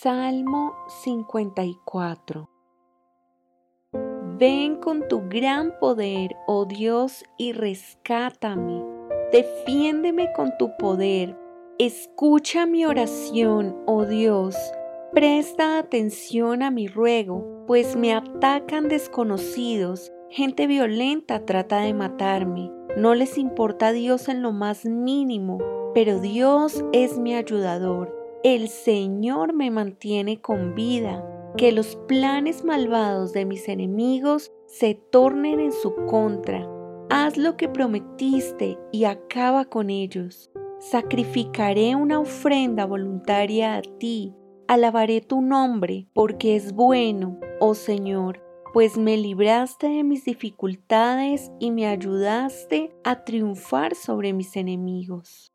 Salmo 54 Ven con tu gran poder, oh Dios, y rescátame. Defiéndeme con tu poder. Escucha mi oración, oh Dios. Presta atención a mi ruego, pues me atacan desconocidos. Gente violenta trata de matarme. No les importa a Dios en lo más mínimo, pero Dios es mi ayudador el Señor me mantiene con vida, que los planes malvados de mis enemigos se tornen en su contra. Haz lo que prometiste y acaba con ellos. Sacrificaré una ofrenda voluntaria a ti. Alabaré tu nombre, porque es bueno, oh Señor, pues me libraste de mis dificultades y me ayudaste a triunfar sobre mis enemigos.